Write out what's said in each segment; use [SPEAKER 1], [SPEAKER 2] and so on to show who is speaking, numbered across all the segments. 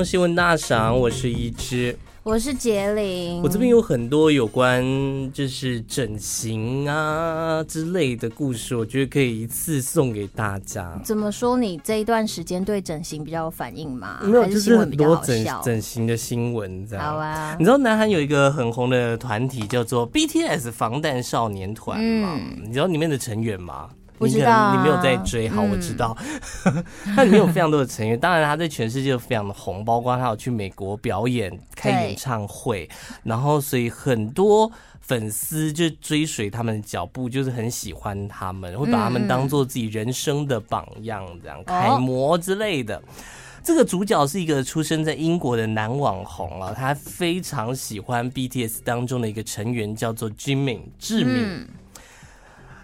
[SPEAKER 1] 众新闻大赏，我是一只。
[SPEAKER 2] 我是杰林，
[SPEAKER 1] 我这边有很多有关就是整形啊之类的故事，我觉得可以一次送给大家。
[SPEAKER 2] 怎么说？你这一段时间对整形比较有反应吗？
[SPEAKER 1] 没有，
[SPEAKER 2] 是
[SPEAKER 1] 就是很多整整形的新闻，这样。
[SPEAKER 2] 好啊。
[SPEAKER 1] 你知道南韩有一个很红的团体叫做 BTS 防弹少年团吗？
[SPEAKER 2] 嗯，
[SPEAKER 1] 你知道里面的成员吗？
[SPEAKER 2] 不知道、啊，
[SPEAKER 1] 你没有在追，好，我知道。嗯、它里面有非常多的成员，当然他在全世界都非常的红，包括他有去美国表演、开演唱会，然后所以很多粉丝就追随他们的脚步，就是很喜欢他们，会把他们当做自己人生的榜样，这样楷模之类的。这个主角是一个出生在英国的男网红啊，他非常喜欢 BTS 当中的一个成员，叫做 Jimin 志敏。嗯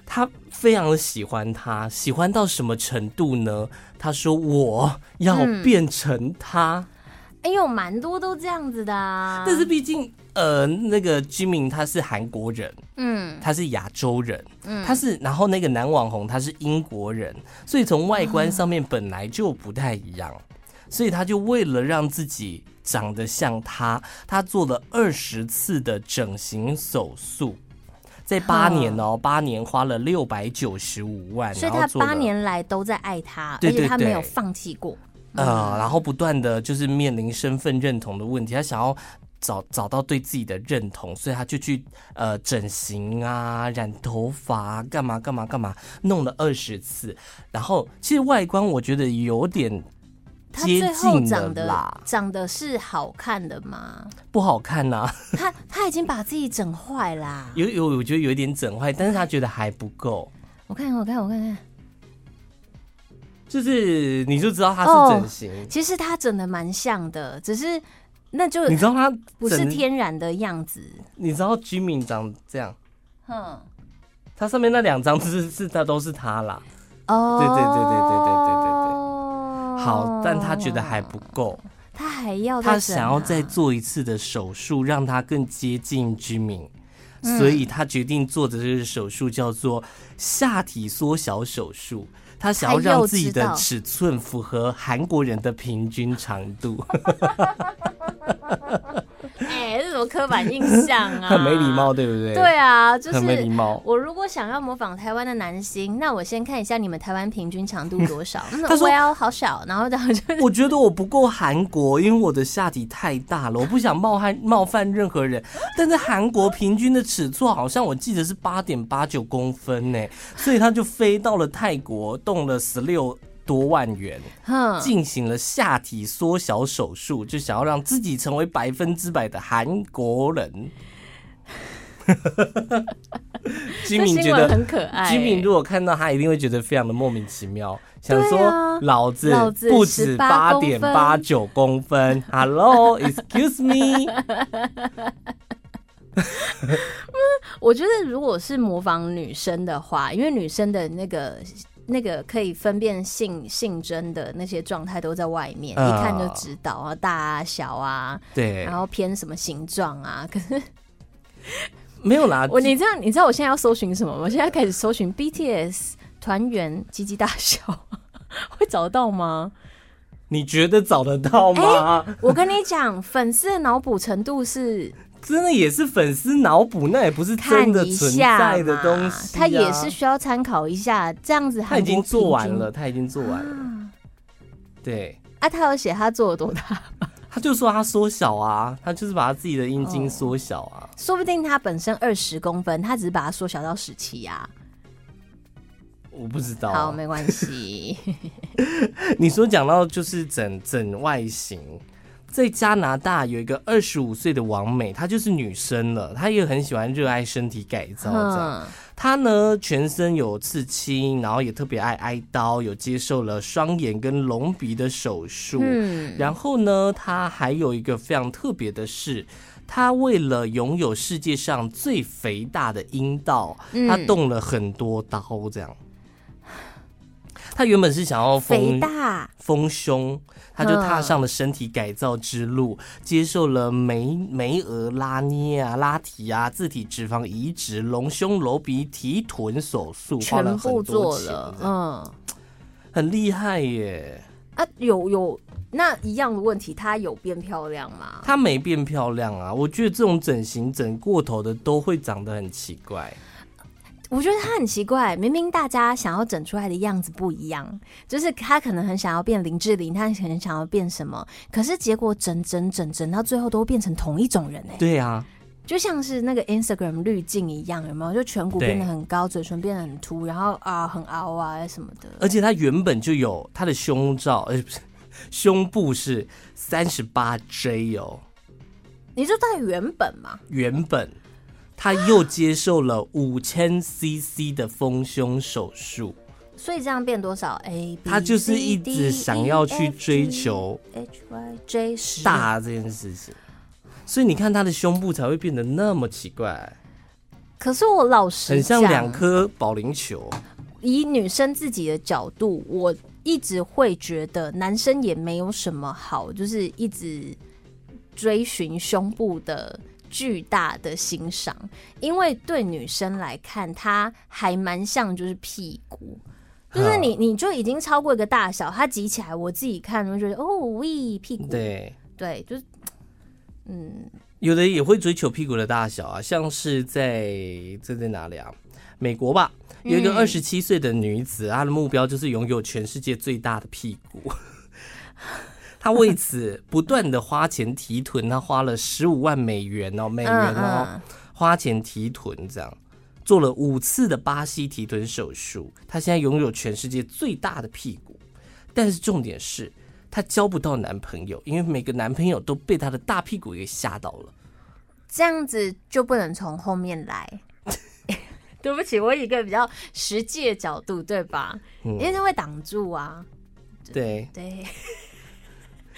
[SPEAKER 1] 他非常的喜欢他，喜欢到什么程度呢？他说：“我要变成他。嗯”
[SPEAKER 2] 哎呦，蛮多都这样子的啊。
[SPEAKER 1] 但是毕竟，呃，那个 Jimin 他是韩国人，
[SPEAKER 2] 嗯，
[SPEAKER 1] 他是亚洲人，嗯，他是，然后那个男网红他是英国人，所以从外观上面本来就不太一样，嗯，所以他就为了让自己长得像他，他做了二十次的整形手术。在八年哦，八年花了六百九十五万，
[SPEAKER 2] 所以他八年来都在爱他，而且他没有放弃过。
[SPEAKER 1] 呃，然后不断的就是面临身份认同的问题，他想要找找到对自己的认同，所以他就去呃整形啊、染头发、干嘛干嘛干嘛，弄了二十次。然后其实外观我觉得有点。
[SPEAKER 2] 他最后长得长得是好看的吗？
[SPEAKER 1] 不好看呐、啊。
[SPEAKER 2] 他他已经把自己整坏啦。
[SPEAKER 1] 有有，我觉得有一点整坏，但是他觉得还不够。
[SPEAKER 2] 我看看，我看，我看看，
[SPEAKER 1] 就是你就知道他是整形。
[SPEAKER 2] 哦、其实他整的蛮像的，只是那就
[SPEAKER 1] 你知道他
[SPEAKER 2] 不是天然的样子。
[SPEAKER 1] 你知道 Jimin 长这样？
[SPEAKER 2] 哼，
[SPEAKER 1] 他上面那两张是是他都是他啦。
[SPEAKER 2] 哦，
[SPEAKER 1] 对对对对对对对对对。好，但他觉得还不够，
[SPEAKER 2] 他还要
[SPEAKER 1] 他想要再做一次的手术，让他更接近 Jimin，所以他决定做的这个手术叫做下体缩小手术。他想要让自己的尺寸符合韩国人的平均长度。
[SPEAKER 2] 哎、欸，这什么刻板印象啊？
[SPEAKER 1] 很没礼貌，对不对？
[SPEAKER 2] 对啊，就是
[SPEAKER 1] 很没礼貌。
[SPEAKER 2] 我如果想要模仿台湾的男星，那我先看一下你们台湾平均长度多少。
[SPEAKER 1] 他说
[SPEAKER 2] 要好小，然后然后就
[SPEAKER 1] 我觉得我不够韩国，因为我的下体太大了，我不想冒犯冒犯任何人。但是韩国平均的尺寸好像我记得是八点八九公分呢，所以他就飞到了泰国，动了十六。多万元，进行了下体缩小手术，就想要让自己成为百分之百的韩国人。居民觉得
[SPEAKER 2] 很可爱。
[SPEAKER 1] 居民如果看到他，一定会觉得非常的莫名其妙，想说老子不止八点八九公分。Hello，excuse me。
[SPEAKER 2] 我觉得如果是模仿女生的话，因为女生的那个。那个可以分辨性性征的那些状态都在外面，呃，一看就知道啊，大啊小啊，
[SPEAKER 1] 对，
[SPEAKER 2] 然后偏什么形状啊？可 是
[SPEAKER 1] 没有啦，
[SPEAKER 2] 我你这样，你知道我现在要搜寻什么吗？我现在开始搜寻 BTS 团员鸡鸡大小，会找得到吗？
[SPEAKER 1] 你觉得找得到吗？
[SPEAKER 2] 欸，我跟你讲，粉丝的脑补程度是。
[SPEAKER 1] 真的也是粉丝脑补，那也不是真的存在的东西，啊。
[SPEAKER 2] 他也是需要参考一下，这样子。
[SPEAKER 1] 他已经做完了，他已经做完了。啊对
[SPEAKER 2] 啊，他有写他做了多大？
[SPEAKER 1] 他就说他缩小啊，他就是把他自己的阴茎缩小啊，哦。
[SPEAKER 2] 说不定他本身二十公分，他只是把它缩小到十七呀。
[SPEAKER 1] 我不知道，啊。
[SPEAKER 2] 好，没关系。
[SPEAKER 1] 你说讲到就是整整外形。在加拿大有一个二十五岁的王美，她就是女生了，她也很喜欢热爱身体改造这样。她呢全身有刺青，然后也特别爱挨刀，有接受了双眼跟隆鼻的手术。嗯，然后呢，她还有一个非常特别的是，她为了拥有世界上最肥大的阴道，她动了很多刀这样。她原本是想要丰大丰胸。他就踏上了身体改造之路，接受了眉眉额拉捏啊、拉提啊、自体脂肪移植、隆胸、隆鼻、提臀手术，花了很多钱，
[SPEAKER 2] 全部做了，嗯，
[SPEAKER 1] 很厉害耶。
[SPEAKER 2] 啊，有有那一样的问题，她有变漂亮吗？
[SPEAKER 1] 她没变漂亮啊！我觉得这种整形整过头的都会长得很奇怪。
[SPEAKER 2] 我觉得他很奇怪，明明大家想要整出来的样子不一样，就是他可能很想要变林志玲，她可能想要变什么，可是结果整整整整到最后都变成同一种人哎、欸。
[SPEAKER 1] 对啊，
[SPEAKER 2] 就像是那个 Instagram 滤镜一样，有没有？就颧骨变得很高，嘴唇变得很凸，然后啊很凹啊什么的。
[SPEAKER 1] 而且他原本就有他的胸罩，呃，不是胸部是三十八 J 哦。
[SPEAKER 2] 你说在原本嘛？
[SPEAKER 1] 原本。他又接受了五千 CC 的丰胸手术，
[SPEAKER 2] 所以这样变多少？A，
[SPEAKER 1] 他就是一直想要去追求
[SPEAKER 2] H Y J 十
[SPEAKER 1] 大这件事情，所以你看他的胸部才会变得那么奇怪。
[SPEAKER 2] 可是我老实讲，
[SPEAKER 1] 很像两颗保龄球。
[SPEAKER 2] 以女生自己的角度，我一直会觉得男生也没有什么好，就是一直追寻胸部的。巨大的欣赏，因为对女生来看，它还蛮像就是屁股，就是你你就已经超过一个大小，它挤起来，我自己看就觉得哦，喂，屁股，
[SPEAKER 1] 对。
[SPEAKER 2] 对，就是嗯，
[SPEAKER 1] 有的也会追求屁股的大小啊，像是在这在哪里啊？美国吧，有一个二十七岁的女子，她的目标就是拥有全世界最大的屁股。他为此不断的花钱提臀，他花了十五万美元哦，美元哦，花钱提臀，这样做了五次的巴西提臀手术。她现在拥有全世界最大的屁股，但是重点是她交不到男朋友，因为每个男朋友都被她的大屁股给吓到了。
[SPEAKER 2] 这样子就不能从后面来？对不起，我以一个比较实际的角度，对吧？嗯、因为他会挡住啊。
[SPEAKER 1] 对
[SPEAKER 2] 对。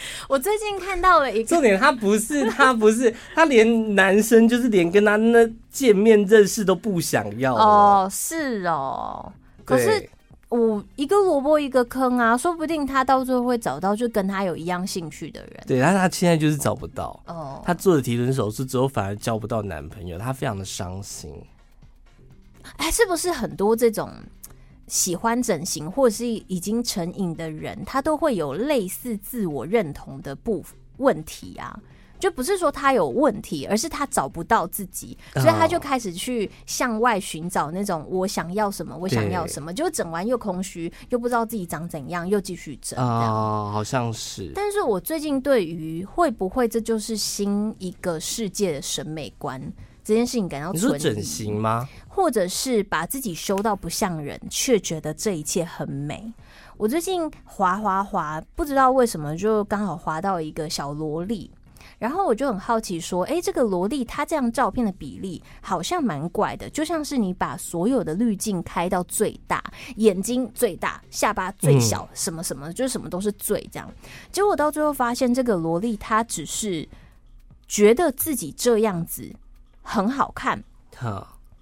[SPEAKER 2] 我最近看到了一个
[SPEAKER 1] 重点，他不是 他不是他连男生就是连跟他那见面认识都不想要
[SPEAKER 2] 哦，是哦。可是我一个萝卜一个坑啊，说不定他到最后会找到就跟他有一样兴趣的人。
[SPEAKER 1] 对，但他现在就是找不到哦。他做了提臀手术之后，反而交不到男朋友，他非常的伤心。
[SPEAKER 2] 哎，是不是很多这种？喜欢整形或者是已经成瘾的人，他都会有类似自我认同的不问题啊，就不是说他有问题，而是他找不到自己，所以他就开始去向外寻找那种我想要什么，我想要什么，就整完又空虚，又不知道自己长怎样，又继续整
[SPEAKER 1] 哦，好像是。
[SPEAKER 2] 但是我最近对于会不会这就是新一个世界的审美观？这件事情感到存疑。
[SPEAKER 1] 你说整形吗？
[SPEAKER 2] 或者是把自己修到不像人，却觉得这一切很美。我最近滑滑滑，不知道为什么就刚好滑到一个小萝莉，然后我就很好奇说：“诶，这个萝莉她这样照片的比例好像蛮怪的，就像是你把所有的滤镜开到最大，眼睛最大，下巴最小，什么什么，就是什么都是最这样。结果到最后发现，这个萝莉她只是觉得自己这样子。”很好看，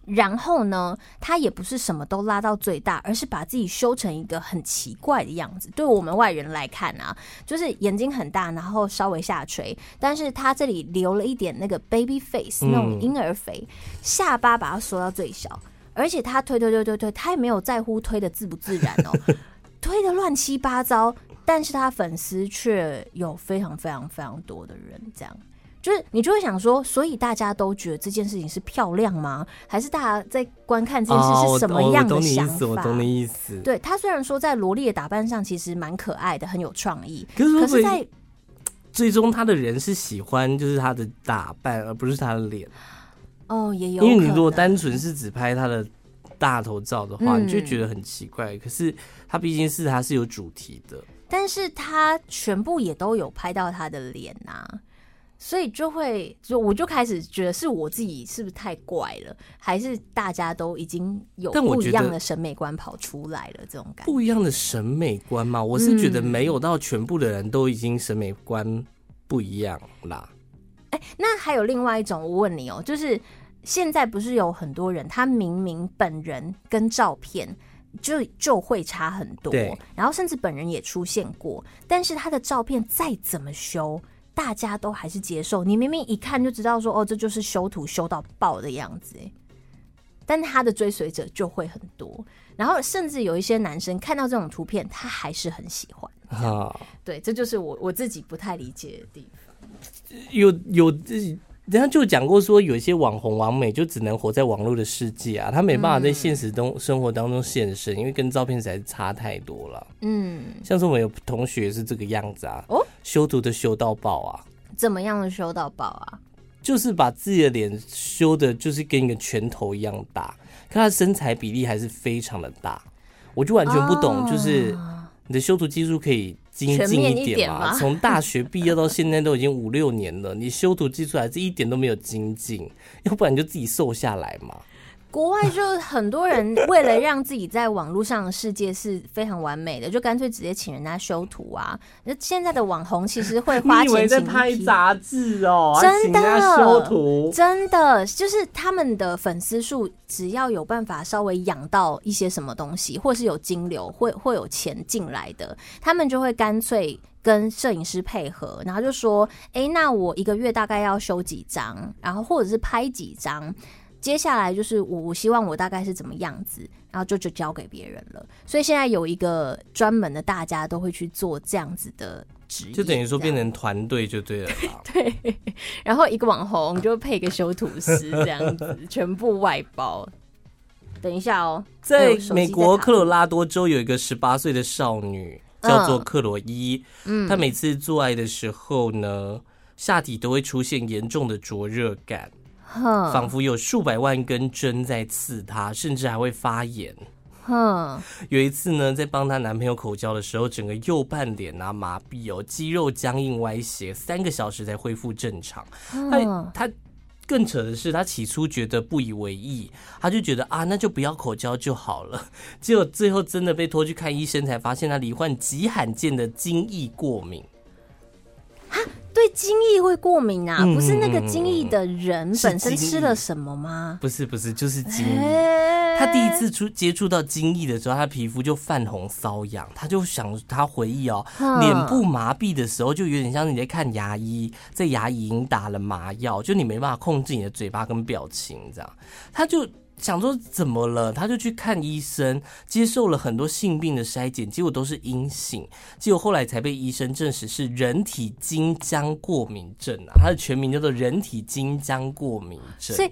[SPEAKER 2] 然后呢，他也不是什么都拉到最大，而是把自己修成一个很奇怪的样子。对我们外人来看啊，就是眼睛很大，然后稍微下垂，但是他这里留了一点那个 baby face 那种婴儿肥，下巴把它缩到最小，而且他推推推推推，他也没有在乎推的自不自然哦，推的乱七八糟，但是他粉丝却有非常非常非常多的人这样。就是你就会想说，所以大家都觉得这件事情是漂亮吗？还是大家在观看这件事是什么样的想法？
[SPEAKER 1] 哦、我懂你意思，我懂你意思。
[SPEAKER 2] 对，他虽然说在萝莉的打扮上其实蛮可爱的，很有创意，可是，可是在
[SPEAKER 1] 最终他的人是喜欢就是他的打扮，而不是他的脸。
[SPEAKER 2] 哦，也有，
[SPEAKER 1] 因为你如果单纯是只拍他的大头照的话，嗯、你就觉得很奇怪。可是他毕竟是他是有主题的，
[SPEAKER 2] 但是他全部也都有拍到他的脸啊。所以就会，就我就开始觉得是我自己是不是太怪了，还是大家都已经有不一样的审美观跑出来了？这种感觉
[SPEAKER 1] 不一样的审美观嘛，我是觉得没有到全部的人都已经审美观不一样啦。
[SPEAKER 2] 哎、那还有另外一种，我问你哦、喔，就是现在不是有很多人，他明明本人跟照片就就会差很多，对，然后甚至本人也出现过，但是他的照片再怎么修。大家都还是接受，你明明一看就知道说，哦，这就是修图修到爆的样子，但他的追随者就会很多。然后甚至有一些男生看到这种图片，他还是很喜欢。啊，对，这就是我我自己不太理解的地方。
[SPEAKER 1] 有有人家就讲过说，有一些网红网美就只能活在网络的世界啊，他没办法在现实中生活当中现身，因为跟照片实在是差太多了。嗯，像是我们有同学是这个样子啊，哦，修图的修到爆啊，
[SPEAKER 2] 怎么样的修到爆啊？
[SPEAKER 1] 就是把自己的脸修的，就是跟一个拳头一样大，可他身材比例还是非常的大，我就完全不懂，就是你的修图技术可以。精进一点嘛，从大学毕业到现在都已经五六年了，你修图技术还是一点都没有精进，要不然你就自己瘦下来嘛。
[SPEAKER 2] 国外就很多人为了让自己在网络上的世界是非常完美的，就干脆直接请人家修图啊。那现在的网红其实会花
[SPEAKER 1] 钱在拍杂志哦？
[SPEAKER 2] 真的
[SPEAKER 1] 修图，
[SPEAKER 2] 真的就是他们的粉丝数只要有办法稍微养到一些什么东西，或是有金流，会会有钱进来的，他们就会干脆跟摄影师配合，然后就说：“哎、欸，那我一个月大概要修几张，然后或者是拍几张。”接下来就是我，我希望我大概是怎么样子，然后就就交给别人了。所以现在有一个专门的，大家都会去做这样子的职业，
[SPEAKER 1] 就等于说变成团队就对了。
[SPEAKER 2] 对，然后一个网红就配一个修图师这样子，全部外包。等一下哦，
[SPEAKER 1] 在美国科罗拉多州有一个十八岁的少女叫做克罗伊，嗯，她每次做爱的时候呢，下体都会出现严重的灼热感。仿佛有数百万根针在刺她，甚至还会发炎。哼，有一次呢，在帮她男朋友口交的时候，整个右半脸啊麻痹哦，肌肉僵硬歪斜，三个小时才恢复正常。他他更扯的是，他起初觉得不以为意，他就觉得啊，那就不要口交就好了。结果最后真的被拖去看医生，才发现他罹患极罕见的精液过敏。
[SPEAKER 2] 对精液会过敏啊？不是那个精液的人本身吃了什么吗？
[SPEAKER 1] 不是不是，就是精液。他第一次出接触到精液的时候，他皮肤就泛红瘙痒。他就想，他回忆哦，脸部麻痹的时候，就有点像你在看牙医，在牙龈打了麻药，就你没办法控制你的嘴巴跟表情这样。他就。想说怎么了，他就去看医生，接受了很多性病的筛检，结果都是阴性。结果后来才被医生证实是人体金浆过敏症啊，它的全名叫做人体金浆过敏症。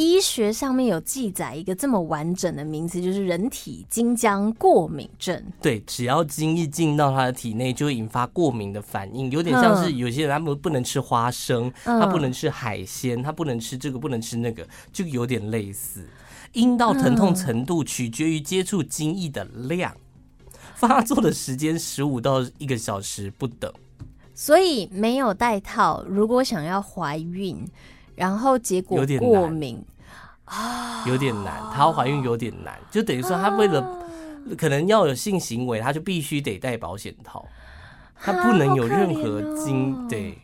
[SPEAKER 2] 医学上面有记载一个这么完整的名词，就是人体金浆过敏症。
[SPEAKER 1] 对，只要精液进到他的体内，就会引发过敏的反应，有点像是有些人他们不能吃花生，他不能吃海鲜，他不能吃这个，不能吃那个，就有点类似。阴道疼痛程度取决于接触精液的量，发作的时间十五到一个小时不等。
[SPEAKER 2] 所以没有戴套，如果想要怀孕，然后结果过敏
[SPEAKER 1] 啊，有点难。她怀孕有点难，就等于说她为了可能要有性行为，她就必须得戴保险套，她不能有任何精对。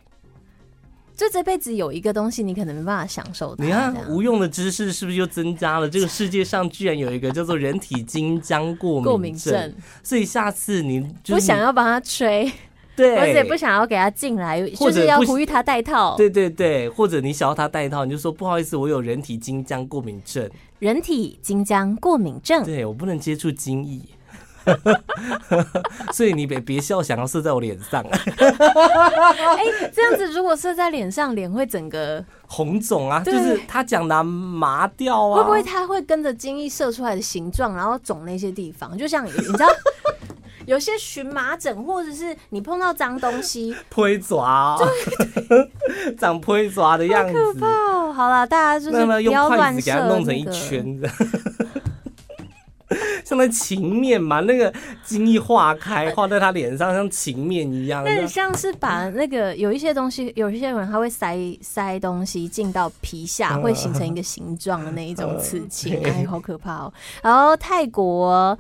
[SPEAKER 2] 就这辈子有一个东西，你可能没办法享受它。
[SPEAKER 1] 你看，无用的知识是不是又增加了？这个世界上居然有一个叫做人体精浆过敏症，过敏症，所以下次你
[SPEAKER 2] 不想要帮他吹，
[SPEAKER 1] 对，
[SPEAKER 2] 而且不想要给他进来，就是要呼吁他戴套。
[SPEAKER 1] 对对对，或者你想要他戴套，你就说不好意思，我有人体金浆过敏症。
[SPEAKER 2] 人体金浆过敏症，
[SPEAKER 1] 对，我不能接触精液。所以你别别笑，想要射在我脸上。哎、
[SPEAKER 2] 欸，这样子如果射在脸上，脸会整个
[SPEAKER 1] 红肿啊，就是他讲的麻掉啊。
[SPEAKER 2] 会不会他会跟着精液射出来的形状，然后肿那些地方？就像你知道，有些荨麻疹，或者是你碰到脏东西，
[SPEAKER 1] 推爪，长推爪的样子，
[SPEAKER 2] 好可怕哦。好了，大家就是不要乱射，给它
[SPEAKER 1] 弄成一圈的。像那情面嘛，那个精一化开，画在他脸上，像情面一样。
[SPEAKER 2] 那像是把那个有一些东西，有一些人他会塞塞东西进到皮下，会形成一个形状的那一种刺青，哎，好可怕哦。然后泰国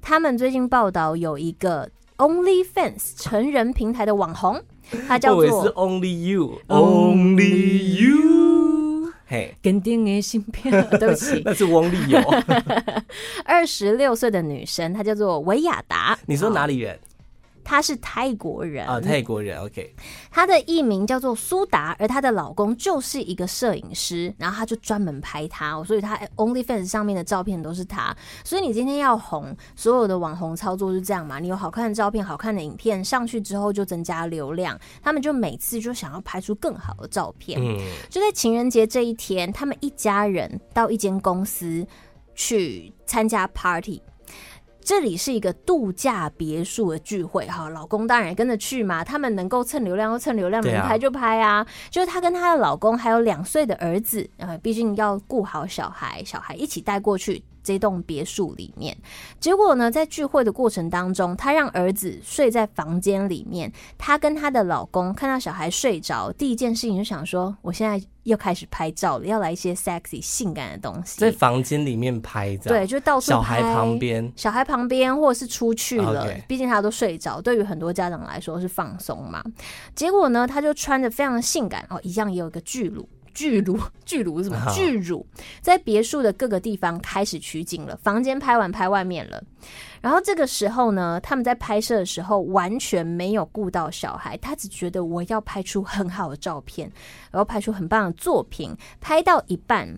[SPEAKER 2] 他们最近报道有一个 OnlyFans 成人平台的网红，他叫做
[SPEAKER 1] Only You，Only You。
[SPEAKER 2] 嘿，跟定的芯片，对不起，
[SPEAKER 1] 那是翁丽友。
[SPEAKER 2] 二十六岁的女生，她叫做维亚达。
[SPEAKER 1] 你说哪里人？
[SPEAKER 2] 她是泰国人
[SPEAKER 1] 啊，泰国人。OK，
[SPEAKER 2] 她的艺名叫做苏达，而她的老公就是一个摄影师，然后她就专门拍他，所以她 OnlyFans 上面的照片都是他。所以你今天要红，所有的网红操作是这样嘛？你有好看的照片、好看的影片上去之后，就增加流量。他们就每次就想要拍出更好的照片。嗯，就在情人节这一天，他们一家人到一间公司去参加 party。这里是一个度假别墅的聚会，哈，老公当然也跟着去嘛。他们能够蹭流量就蹭流量，能拍就拍啊。就是她跟她的老公还有两岁的儿子，呃，毕竟要顾好小孩，小孩一起带过去。这栋别墅里面，结果呢，在聚会的过程当中，她让儿子睡在房间里面。她跟她的老公看到小孩睡着，第一件事情就想说：“我现在又开始拍照了，要来一些 sexy 性感的东西。”
[SPEAKER 1] 在房间里面拍照，
[SPEAKER 2] 对，就到处拍。
[SPEAKER 1] 小孩旁边，
[SPEAKER 2] 小孩旁边，或者是出去了。毕竟他都睡着，对于很多家长来说是放松嘛。结果呢，他就穿着非常性感哦，一样也有一个巨乳。巨乳，巨乳是什么？巨乳在别墅的各个地方开始取景了。房间拍完，拍外面了。然后这个时候呢，他们在拍摄的时候完全没有顾到小孩，他只觉得我要拍出很好的照片，然后拍出很棒的作品。拍到一半，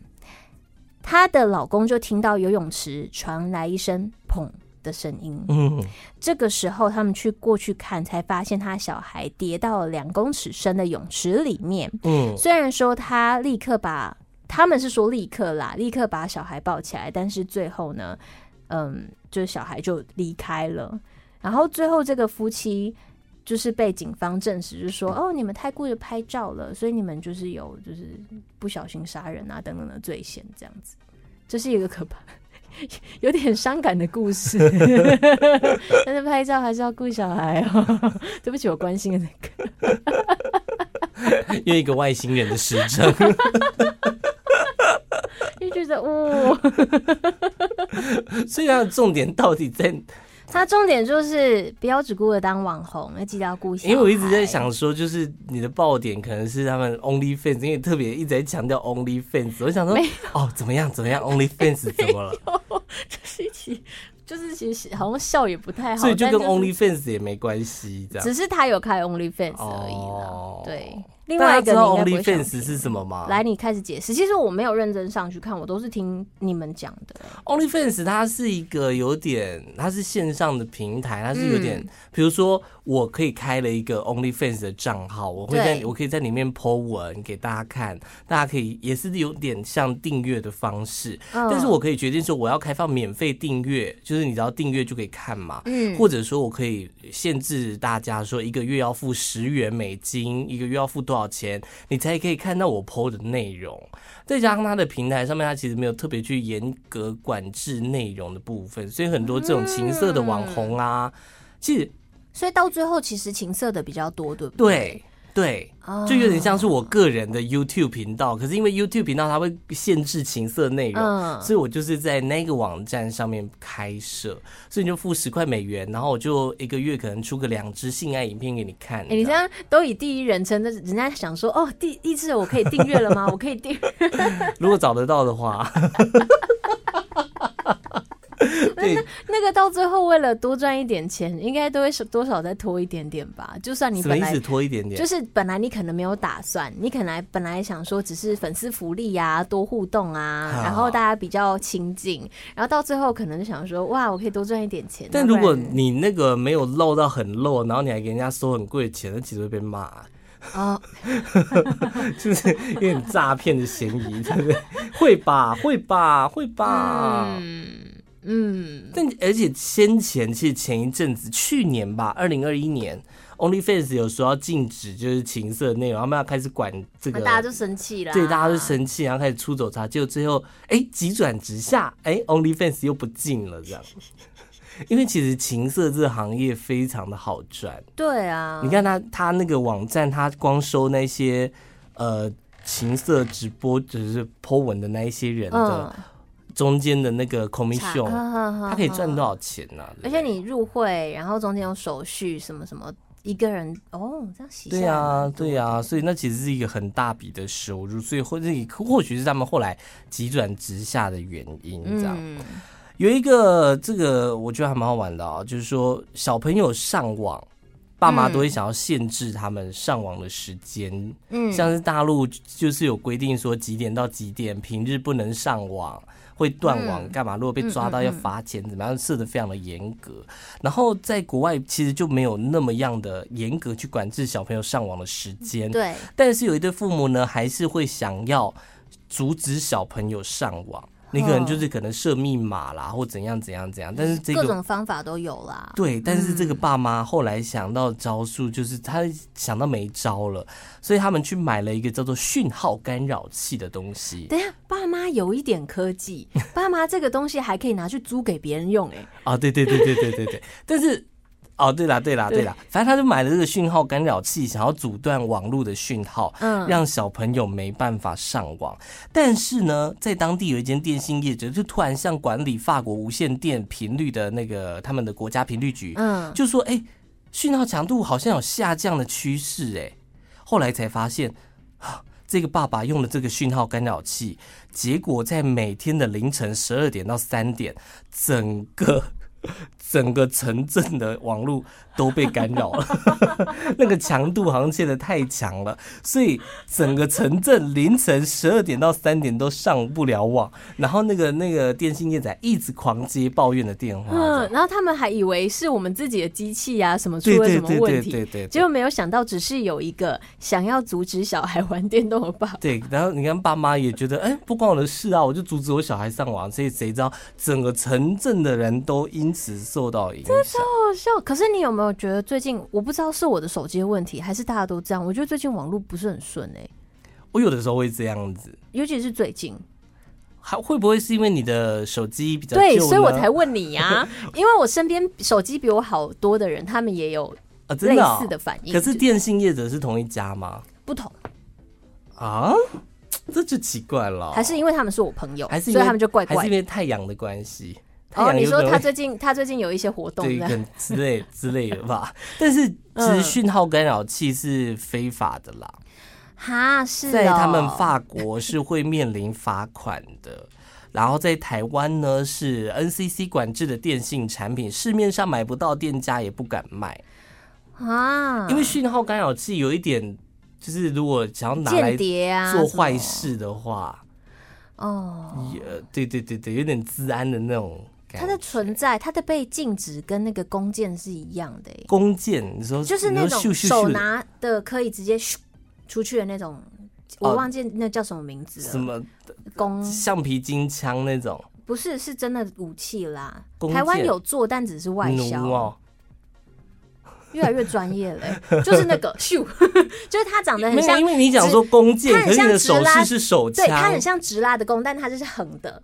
[SPEAKER 2] 她的老公就听到游泳池传来一声“砰”。的声音，嗯，这个时候他们去过去看，才发现他小孩跌到了两公尺深的泳池里面。嗯，虽然说他立刻把，他们是说立刻啦，立刻把小孩抱起来，但是最后呢，嗯，就是小孩就离开了。然后最后这个夫妻就是被警方证实，就是说哦，你们太顾着拍照了，所以你们就是有就是不小心杀人啊等等的罪嫌，这样子，这是一个可怕。有点伤感的故事，但是拍照还是要顾小孩哦。对不起，我关心的那
[SPEAKER 1] 个，用一个外星人的时针，
[SPEAKER 2] 就觉得哦，
[SPEAKER 1] 所以它的重点到底在？
[SPEAKER 2] 他重点就是不要只顾着当网红，要记得要顾。
[SPEAKER 1] 因为我一直在想说，就是你的爆点可能是他们 OnlyFans，因为特别一直在强调 OnlyFans。我想说，哦，怎么样？怎么样？OnlyFans 怎么了？
[SPEAKER 2] 就是一起，就是其实好像笑也不太好，
[SPEAKER 1] 所以就跟 OnlyFans 也没关系，这样。
[SPEAKER 2] 只是他有开 OnlyFans 而已啦，
[SPEAKER 1] 哦、
[SPEAKER 2] 对。另外一个
[SPEAKER 1] OnlyFans 是什么吗？
[SPEAKER 2] 来，你开始解释。其实我没有认真上去看，我都是听你们讲的。
[SPEAKER 1] OnlyFans 它是一个有点，它是线上的平台，它是有点，比如说我可以开了一个 OnlyFans 的账号，我会在我可以在里面 po 文给大家看，大家可以也是有点像订阅的方式，但是我可以决定说我要开放免费订阅，就是你只要订阅就可以看嘛，嗯，或者说我可以限制大家说一个月要付十元美金，一个月要付多少。钱你才可以看到我 PO 的内容？再加上它的平台上面，它其实没有特别去严格管制内容的部分，所以很多这种情色的网红啊，其实，
[SPEAKER 2] 所以到最后其实情色的比较多，对不对？
[SPEAKER 1] 对。对，就有点像是我个人的 YouTube 频道，可是因为 YouTube 频道它会限制情色内容，所以我就是在那个网站上面开设，所以你就付十块美元，然后我就一个月可能出个两支性爱影片给你看。
[SPEAKER 2] 你这样都以第一人称，那人家想说哦，第一次我可以订阅了吗？我可以订阅，
[SPEAKER 1] 如果找得到的话。
[SPEAKER 2] 那那个到最后为了多赚一点钱，应该都会多少再拖一点点吧。就算你本来
[SPEAKER 1] 拖一点点，
[SPEAKER 2] 就是本来你可能没有打算，你可能本来想说只是粉丝福利呀，多互动啊，然后大家比较亲近，然后到最后可能就想说哇，我可以多赚一点钱。
[SPEAKER 1] 但如果你那个没有漏到很漏，然后你还给人家收很贵的钱，那其实会被骂啊，就是有点诈骗的嫌疑，对不对？会吧，会吧，会吧。嗯。嗯，但而且先前其实前一阵子，去年吧，二零二一年，OnlyFans 有说要禁止就是情色内容，他们要开始管这个，
[SPEAKER 2] 大家就生气了，
[SPEAKER 1] 对，大家就生气，然后开始出走他，结果最后哎急转直下，哎 OnlyFans 又不禁了这样，因为其实情色这个行业非常的好赚，
[SPEAKER 2] 对啊，
[SPEAKER 1] 你看他他那个网站，他光收那些呃情色直播就是 po 文的那一些人的。嗯中间的那个 commission，他可以赚多少钱呢？啊？
[SPEAKER 2] 而且你入会，然后中间有手续什么什么，一个人哦，这样洗。
[SPEAKER 1] 对啊，对啊，所以那其实是一个很大笔的收入，所以或者或许是他们后来急转直下的原因。这样、嗯、有一个这个我觉得还蛮好玩的啊，就是说小朋友上网爸妈都会想要限制他们上网的时间。嗯，像是大陆就是有规定说几点到几点，平日不能上网。会断网干嘛？如果被抓到要罚钱，怎么样？设的非常的严格。然后在国外其实就没有那么样的严格去管制小朋友上网的时间。
[SPEAKER 2] 对。
[SPEAKER 1] 但是有一对父母呢，还是会想要阻止小朋友上网。你可能就是可能设密码啦，或怎样怎样怎样，但是这个
[SPEAKER 2] 各种方法都有啦。
[SPEAKER 1] 对，但是这个爸妈后来想到招数，就是他想到没招了，所以他们去买了一个叫做讯号干扰器的东西。
[SPEAKER 2] 等下，爸妈有一点科技，爸妈这个东西还可以拿去租给别人用，哎。
[SPEAKER 1] 啊，对对对对对对对，但是。哦，对啦，对啦，对啦，反正他就买了这个讯号干扰器，想要阻断网络的讯号，嗯，让小朋友没办法上网。但是呢，在当地有一间电信业者，就突然向管理法国无线电频率的那个他们的国家频率局，嗯，就说，哎，讯号强度好像有下降的趋势，哎，后来才发现，这个爸爸用了这个讯号干扰器，结果在每天的凌晨十二点到三点，整个。整个城镇的网络都被干扰了，那个强度好像切的太强了，所以整个城镇凌晨十二点到三点都上不了网，然后那个那个电信业仔一直狂接抱怨的电话，
[SPEAKER 2] 嗯，然后他们还以为是我们自己的机器啊什么出了什么问题，结果没有想到只是有一个想要阻止小孩玩电动的爸爸，
[SPEAKER 1] 对，然后你看爸妈也觉得，哎，不关我的事啊，我就阻止我小孩上网，所以谁知道整个城镇的人都因此受到影响，
[SPEAKER 2] 真超好笑。可是你有没有觉得最近，我不知道是我的手机的问题，还是大家都这样？我觉得最近网络不是很顺哎、欸。
[SPEAKER 1] 我有的时候会这样子，
[SPEAKER 2] 尤其是最近，
[SPEAKER 1] 还会不会是因为你的手机比较旧？
[SPEAKER 2] 对，所以我才 问你呀、啊。因为我身边手机比我好多的人，他们也有啊类似的反应。
[SPEAKER 1] 可是电信业者是同一家吗？
[SPEAKER 2] 不同
[SPEAKER 1] 啊，这就奇怪了。
[SPEAKER 2] 还是因为他们是我朋友，还是所以他们就怪怪？
[SPEAKER 1] 还是因为太阳的关系？
[SPEAKER 2] 哦，你说他最近他最近有一些活动，对，
[SPEAKER 1] 之类之类的吧。但是其实讯号干扰器是非法的啦，
[SPEAKER 2] 哈，是
[SPEAKER 1] 在他们法国是会面临罚款的。然后在台湾呢，是 NCC 管制的电信产品，市面上买不到，店家也不敢卖啊。因为讯号干扰器有一点，就是如果想要拿来做坏事的话，哦，也对对对对，有点治安的那种。
[SPEAKER 2] 它的存在，它的被禁止跟那个弓箭是一样的。
[SPEAKER 1] 弓箭，你说
[SPEAKER 2] 就是那种手拿的可以直接咻出去的那种，我忘记那叫什么名字了。
[SPEAKER 1] 什么
[SPEAKER 2] 弓？
[SPEAKER 1] 橡皮筋枪那种？
[SPEAKER 2] 不是，是真的武器啦。台湾有做，但只是外销。哦，越来越专业了，就是那个咻，就是它长得很像。
[SPEAKER 1] 因为你讲说弓箭，它很像直拉，是手枪，
[SPEAKER 2] 对，它很像直拉的弓，但它就是横的。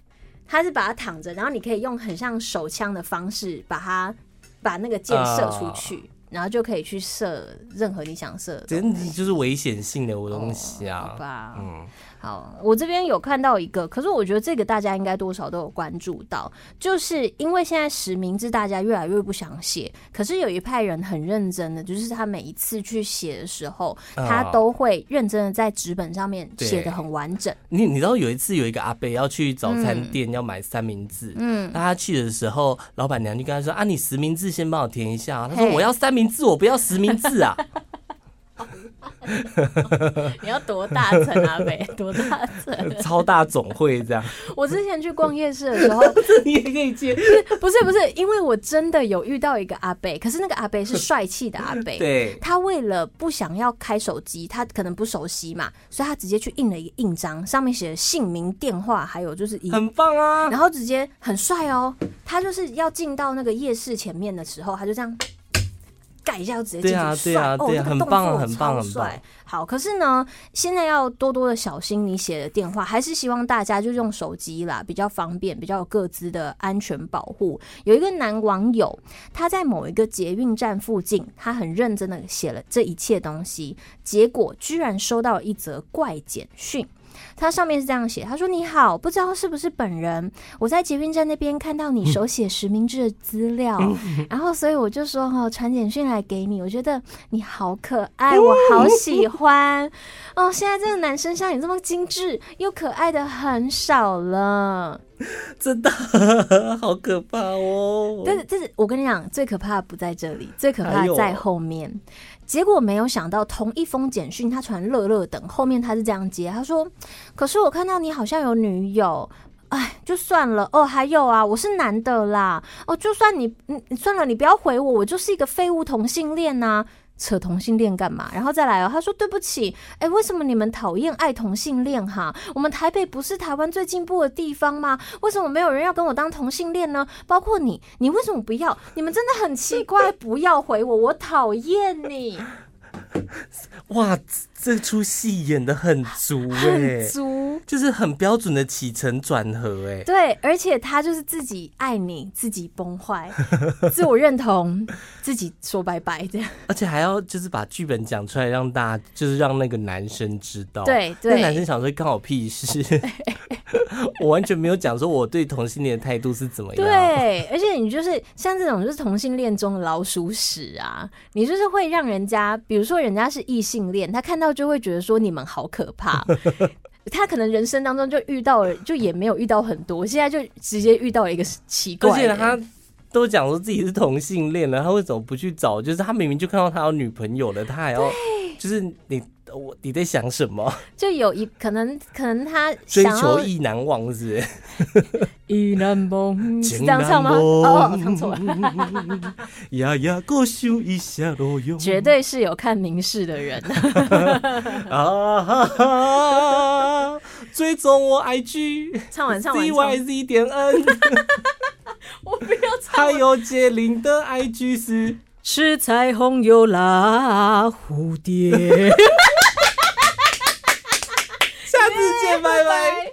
[SPEAKER 2] 他是把它躺着，然后你可以用很像手枪的方式把它把那个箭射出去，uh, 然后就可以去射任何你想射的。
[SPEAKER 1] 真的就是危险性的东西啊，oh, 好吧，
[SPEAKER 2] 嗯。好，我这边有看到一个，可是我觉得这个大家应该多少都有关注到，就是因为现在实名制大家越来越不想写，可是有一派人很认真的，就是他每一次去写的时候，他都会认真的在纸本上面写的很完整。
[SPEAKER 1] 你你知道有一次有一个阿伯要去早餐店要买三明治，嗯，那他去的时候，老板娘就跟他说啊，你实名制先帮我填一下。他说我要三明治，我不要实名制啊。
[SPEAKER 2] 你要多大层啊？北，多大层？
[SPEAKER 1] 超大总会这样。
[SPEAKER 2] 我之前去逛夜市的时候，
[SPEAKER 1] 你也可以接。
[SPEAKER 2] 不是不是，因为我真的有遇到一个阿伯，可是那个阿伯是帅气的阿伯。
[SPEAKER 1] 对，
[SPEAKER 2] 他为了不想要开手机，他可能不熟悉嘛，所以他直接去印了一个印章，上面写了姓名、电话，还有就是一
[SPEAKER 1] 很棒啊。
[SPEAKER 2] 然后直接很帅哦，他就是要进到那个夜市前面的时候，他就这样。盖一下就直接进去，帅，
[SPEAKER 1] 对啊，对啊，很棒，很棒，很棒。
[SPEAKER 2] 好，可是呢，现在要多多的小心你写的电话，还是希望大家就用手机啦，比较方便，比较有各自的安全保护。有一个男网友，他在某一个捷运站附近，他很认真的写了这一切东西，结果居然收到了一则怪简讯。它上面是这样写，他说：“你好，不知道是不是本人？我在捷运站那边看到你手写实名制的资料，然后所以我就说哈，传简讯来给你。我觉得你好可爱，我好喜欢哦。现在这个男生像你这么精致又可爱的很少了。”
[SPEAKER 1] 真的好可怕哦！
[SPEAKER 2] 但是，但是我跟你讲，最可怕的不在这里，最可怕的在后面。结果没有想到，同一封简讯他传乐乐等，后面他是这样接，他说：“可是我看到你好像有女友，哎，就算了哦。还有啊，我是男的啦，哦，就算你，你，算了，你不要回我，我就是一个废物同性恋呐。”扯同性恋干嘛？然后再来哦，他说对不起，哎，为什么你们讨厌爱同性恋哈？我们台北不是台湾最进步的地方吗？为什么没有人要跟我当同性恋呢？包括你，你为什么不要？你们真的很奇怪，不要回我，我讨厌你。
[SPEAKER 1] 哇，这出戏演的很足
[SPEAKER 2] 很足，
[SPEAKER 1] 就是很标准的起承转合哎、欸。
[SPEAKER 2] 对，而且他就是自己爱你，自己崩坏，自我认同，自己说拜拜这样。
[SPEAKER 1] 而且还要就是把剧本讲出来，让大家就是让那个男生知道。
[SPEAKER 2] 对对，
[SPEAKER 1] 那男生想说干我屁事。我完全没有讲说我对同性恋的态度是怎么样。
[SPEAKER 2] 对，而且你就是像这种就是同性恋中的老鼠屎啊，你就是会让人家，比如说人家是异性恋，他看到就会觉得说你们好可怕。他可能人生当中就遇到了，就也没有遇到很多，现在就直接遇到了一个奇怪。
[SPEAKER 1] 而且他都讲说自己是同性恋了，他为什么不去找？就是他明明就看到他有女朋友了，他还要就是你。我你在想什么？
[SPEAKER 2] 就有一可能，可能他
[SPEAKER 1] 追求意难忘是，是？
[SPEAKER 2] 意难忘，是这样唱吗？哦，唱错了。
[SPEAKER 1] 呀呀，过修一下都有。
[SPEAKER 2] 绝对是有看名士的人。
[SPEAKER 1] 啊哈哈！追踪我 IG，
[SPEAKER 2] 唱完唱完。
[SPEAKER 1] C Y Z 点 N。
[SPEAKER 2] 我不要唱。
[SPEAKER 1] 还有杰林的 IG 是。
[SPEAKER 2] 是彩虹有拉蝴蝶。bye. bye.